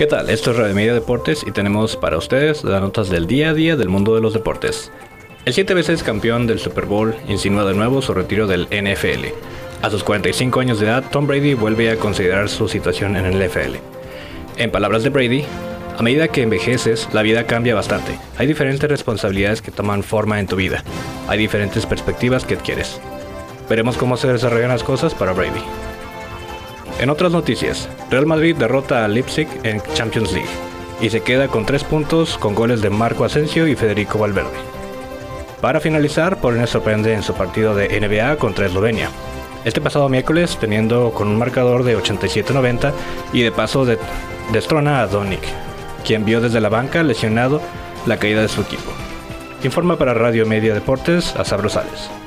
¿Qué tal? Esto es Radio Media Deportes y tenemos para ustedes las notas del día a día del mundo de los deportes. El siete veces campeón del Super Bowl insinúa de nuevo su retiro del NFL. A sus 45 años de edad, Tom Brady vuelve a considerar su situación en el NFL. En palabras de Brady, a medida que envejeces, la vida cambia bastante. Hay diferentes responsabilidades que toman forma en tu vida. Hay diferentes perspectivas que adquieres. Veremos cómo se desarrollan las cosas para Brady. En otras noticias, Real Madrid derrota a Leipzig en Champions League y se queda con tres puntos con goles de Marco Asensio y Federico Valverde. Para finalizar, Polonia sorprende en su partido de NBA contra Eslovenia. Este pasado miércoles teniendo con un marcador de 87-90 y de paso de, destrona a Donik, quien vio desde la banca lesionado la caída de su equipo. Informa para Radio Media Deportes a Rosales.